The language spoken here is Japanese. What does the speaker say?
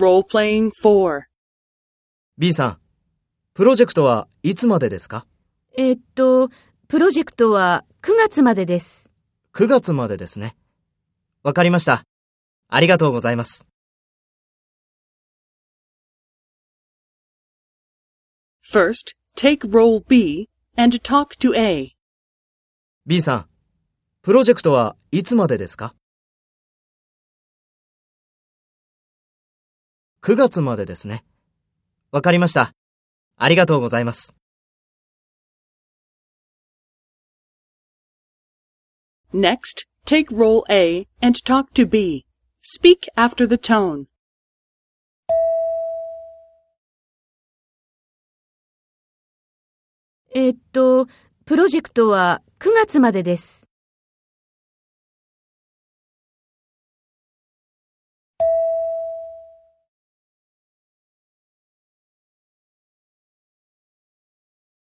Role-playing 4. B さん、プロジェクトはいつまでですか？えっと、プロジェクトは9月までです。?9 月までですね。わかりました。ありがとうございます。First, take role B and talk to A. B さん、プロジェクトはいつまでですか？?9 月までですね。わかりました。ありがとうございます。Next, take role A and talk to B. Speak after the tone. えっと、プロジェクトは9月までです。